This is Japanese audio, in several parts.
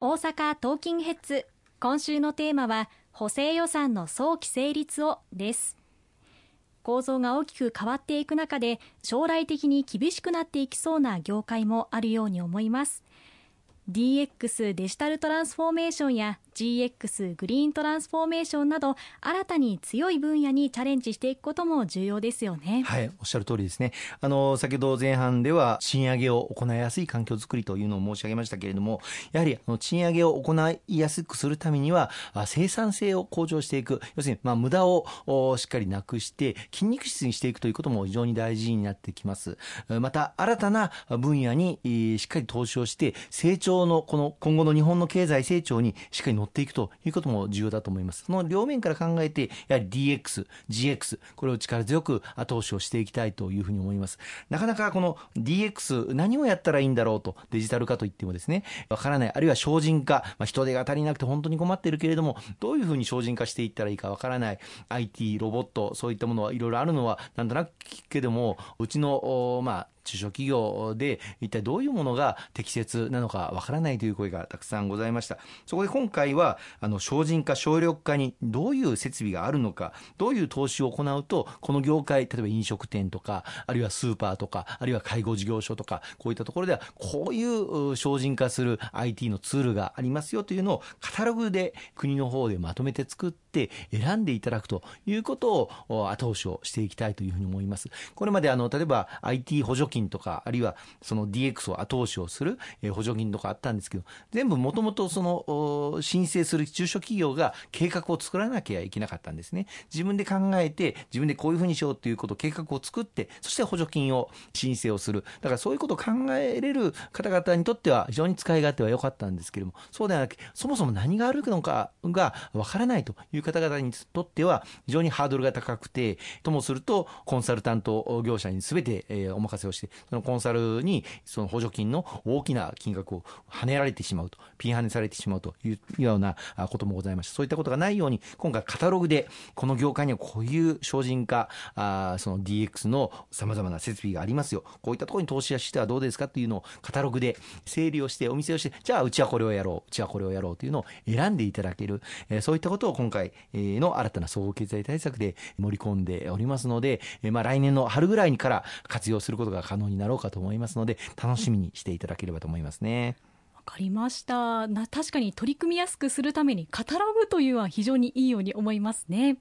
大阪トーキンヘッズ。今週のテーマは補正予算の早期成立をです。構造が大きく変わっていく中で将来的に厳しくなっていきそうな業界もあるように思います。DX デジタルトランスフォーメーションや GX グリーントランスフォーメーションなど新たに強い分野にチャレンジしていくことも重要ですよね。はいおっしゃる通りですね。あの先ほど前半では賃上げを行いやすい環境づくりというのを申し上げましたけれどもやはりあの賃上げを行いやすくするためには生産性を向上していく。要するにまあ無駄をしっかりなくして筋肉質にしていくということも非常に大事になってきます。また新たな分野にしっかり投資をして成長のこの今後の日本の経済成長にしっかり乗っていくということも重要だと思います。その両面から考えて、やはり DX、GX、これを力強く後押しをしていきたいというふうに思います。なかなかこの DX、何をやったらいいんだろうと、デジタル化といってもですね、わからない、あるいは精進化、まあ、人手が足りなくて本当に困っているけれども、どういうふうに精進化していったらいいかわからない、IT、ロボット、そういったものはいろいろあるのは、なんとなく聞くけども、うちの、まあ、中小企業で一体どういうものが適切なのかわからないという声がたくさんございました。そこで今回は、あの、精進化、省力化にどういう設備があるのか、どういう投資を行うと、この業界、例えば飲食店とか、あるいはスーパーとか、あるいは介護事業所とか、こういったところでは、こういう精進化する IT のツールがありますよというのを、カタログで国の方でまとめて作って、選んでいただくということを後押しをしていきたいというふうに思います。これまであの、例えば IT 補助金金とか、あるいはその DX を後押しをする補助金とかあったんですけど、全部もともとその申請する中小企業が計画を作らなきゃいけなかったんですね。自分で考えて、自分でこういうふうにしようということを計画を作って、そして補助金を申請をする。だからそういうことを考えれる方々にとっては非常に使い勝手は良かったんですけれども、そうではなくそもそも何があるのかがわからないという方々にとっては非常にハードルが高くて、ともするとコンサルタント業者に全てお任せをして、そのコンサルにその補助金の大きな金額を跳ねられてしまうと、ピン跳ねされてしまうというようなこともございました。そういったことがないように、今回カタログでこの業界にはこういう精進化、あその DX の様々な設備がありますよ。こういったところに投資してはどうですかっていうのをカタログで整理をして、お店をして、じゃあうちはこれをやろう、うちはこれをやろうというのを選んでいただける、えそういったことを今回の新たな総合経済対策で盛り込んでおりますので、えまあ来年の春ぐらいにから活用することが可能になろうかと思いますので、楽しみにしていただければと思いますね。わかりましたな確かに取り組みやすくするためにカタログというのは非常にいいように思いますね。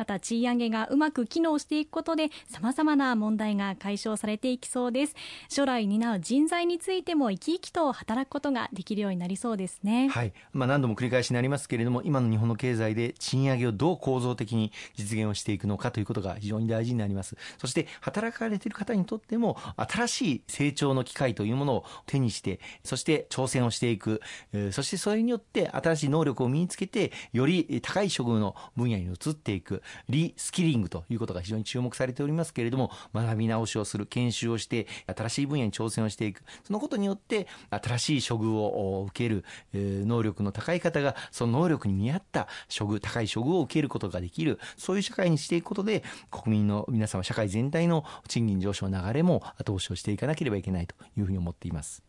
また賃上げがうまく機能していくことで様々な問題が解消されていきそうです。将来担う人材についても生き生きと働くことができるようになりそうですね。はい、まあ、何度も繰り返しになりますけれども今の日本の経済で賃上げをどう構造的に実現をしていくのかということが非常に大事になります。そして働かれている方にとっても新しい成長の機会というものを手にしてそして挑戦をしていく、えそしてそれによって新しい能力を身につけてより高い処遇の分野に移っていく。リスキリングということが非常に注目されておりますけれども、学び直しをする、研修をして、新しい分野に挑戦をしていく。そのことによって、新しい処遇を受ける、能力の高い方が、その能力に見合った処遇、高い処遇を受けることができる、そういう社会にしていくことで、国民の皆様、社会全体の賃金上昇の流れも後押しをしていかなければいけないというふうに思っています。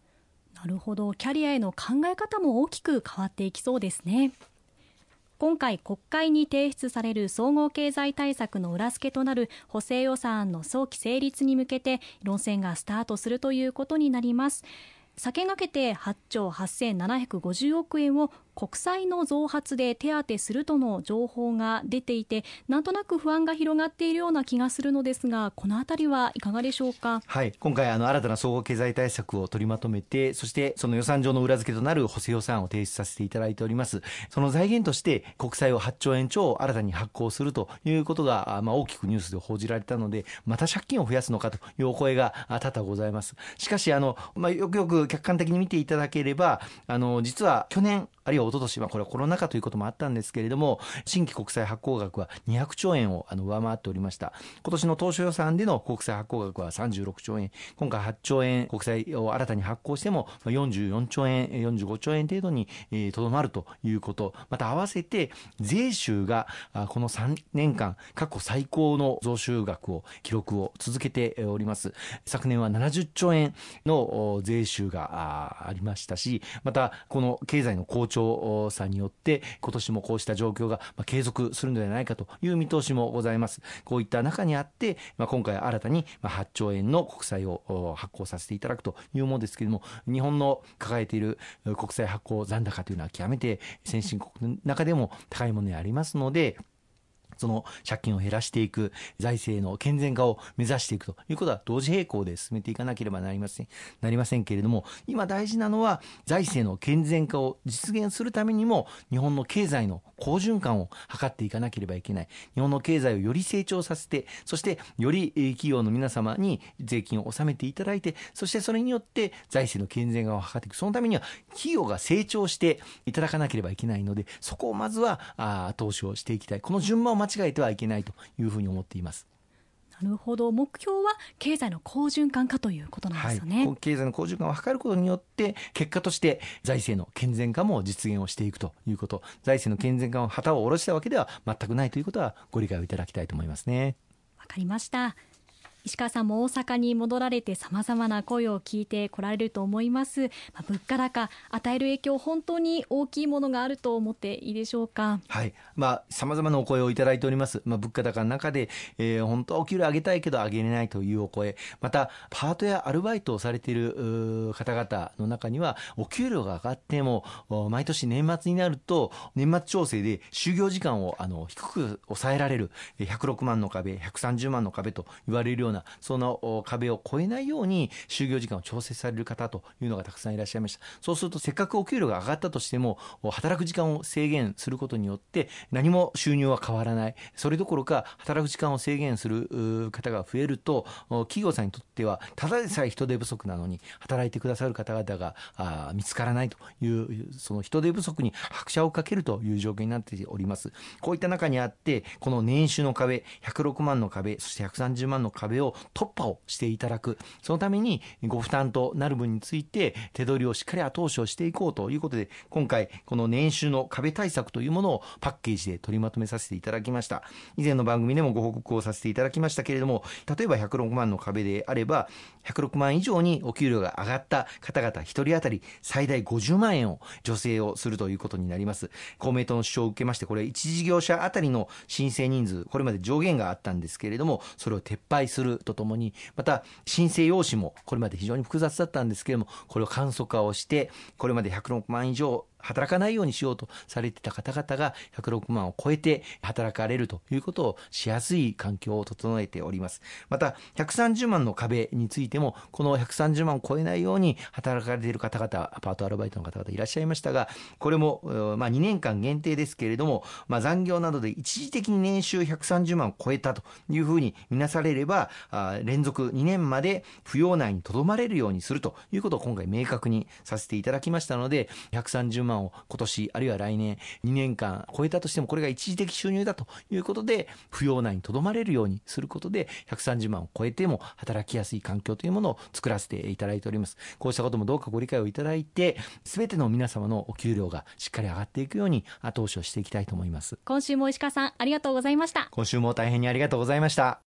なるほど。キャリアへの考え方も大きく変わっていきそうですね。今回国会に提出される総合経済対策の裏付けとなる補正予算案の早期成立に向けて論戦がスタートするということになります。先駆けて8兆8750億円を国債の増発で手当てするとの情報が出ていてなんとなく不安が広がっているような気がするのですがこのあたりはいかがでしょうか、はい、今回あの新たな総合経済対策を取りまとめてそしてその予算上の裏付けとなる補正予算を提出させていただいております。その財源として国債を8兆円超新たに発行するということが、まあ、大きくニュースで報じられたのでまた借金を増やすのかというお声が多々ございます。しかしあの、まあ、よくよく客観的に見ていただければあの実は去年あるいは一昨年はこれはコロナ禍ということもあったんですけれども新規国債発行額は200兆円をあの上回っておりました。今年の当初予算での国債発行額は36兆円。今回8兆円国債を新たに発行しても44兆円45兆円程度にとどまるということ。また合わせて税収がこの3年間過去最高の増収額を記録を続けております。昨年は70兆円の税収がありましたし、またこの経済の好調さによって、今年もこうした状況が継続するのではないかという見通しもございます。こういった中にあって、まあ、今回新たに8兆円の国債を発行させていただくというものですけれども、日本の抱えている国債発行残高というのは極めて先進国の中でも高いものでありますので、その借金を減らしていく、財政の健全化を目指していくということは同時並行で進めていかなければなりません、なりませんけれども、今大事なのは財政の健全化を実現するためにも、日本の経済の好循環を図っていかなければいけない。日本の経済をより成長させて、そしてより企業の皆様に税金を納めていただいて、そしてそれによって財政の健全化を図っていく。そのためには企業が成長していただかなければいけないので、そこをまずはあ投資をしていきたい。この順番を間えてはいけないというふうに思っています。なるほど。目標は経済の好循環化ということなんですよね、はい、経済の好循環を図ることによって結果として財政の健全化も実現をしていくということ。財政の健全化を旗を下ろしたわけでは全くないということはご理解をいただきたいと思いますね。わかりました石川さんも大阪に戻られてさまざまな声を聞いてこられると思います、まあ、物価高与える影響本当に大きいものがあると思っていいでしょうか？はい。まあさまざまなお声をいただいております、まあ、物価高の中で、えー、本当はお給料上げたいけど上げれないというお声。またパートやアルバイトをされている方々の中にはお給料が上がっても毎年年末になると年末調整で就業時間をあの低く抑えられる。106万の壁130万の壁と言われるようななその壁を越えないように就業時間を調整される方というのがたくさんいらっしゃいました。そうするとせっかくお給料が上がったとしても働く時間を制限することによって何も収入は変わらない。それどころか働く時間を制限する方が増えると企業さんにとってはただでさえ人手不足なのに働いてくださる方々が見つからないというその人手不足に拍車をかけるという状況になっております。こういった中にあってこの年収の壁106万の壁そして130万の壁を突破をしていただくそのためにご負担となる分について手取りをしっかり後押しをしていこうということで今回この年収の壁対策というものをパッケージで取りまとめさせていただきました。以前の番組でもご報告をさせていただきましたけれども例えば106万の壁であれば106万以上にお給料が上がった方々1人当たり最大50万円を助成をするということになります。公明党の主張を受けましてこれ1事業者当たりの申請人数これまで上限があったんですけれどもそれを撤廃するとともにまた申請用紙もこれまで非常に複雑だったんですけれどもこれを簡素化をしてこれまで106万以上働かないようにしようとされてた方々が106万を超えて働かれるということをしやすい環境を整えております。また、130万の壁についても、この130万を超えないように働かれている方々、アパートアルバイトの方々いらっしゃいましたが、これも、まあ、2年間限定ですけれども、まあ、残業などで一時的に年収130万を超えたというふうに見なされれば、あ連続2年まで扶養内にとどまれるようにするということを今回明確にさせていただきましたので、130万万を今年あるいは来年2年間超えたとしてもこれが一時的収入だということで扶養内にとどまれるようにすることで130万を超えても働きやすい環境というものを作らせていただいております。こうしたこともどうかご理解をいただいて全ての皆様のお給料がしっかり上がっていくように後押しをしていきたいと思います。今週も石川さんありがとうございました。今週も大変にありがとうございました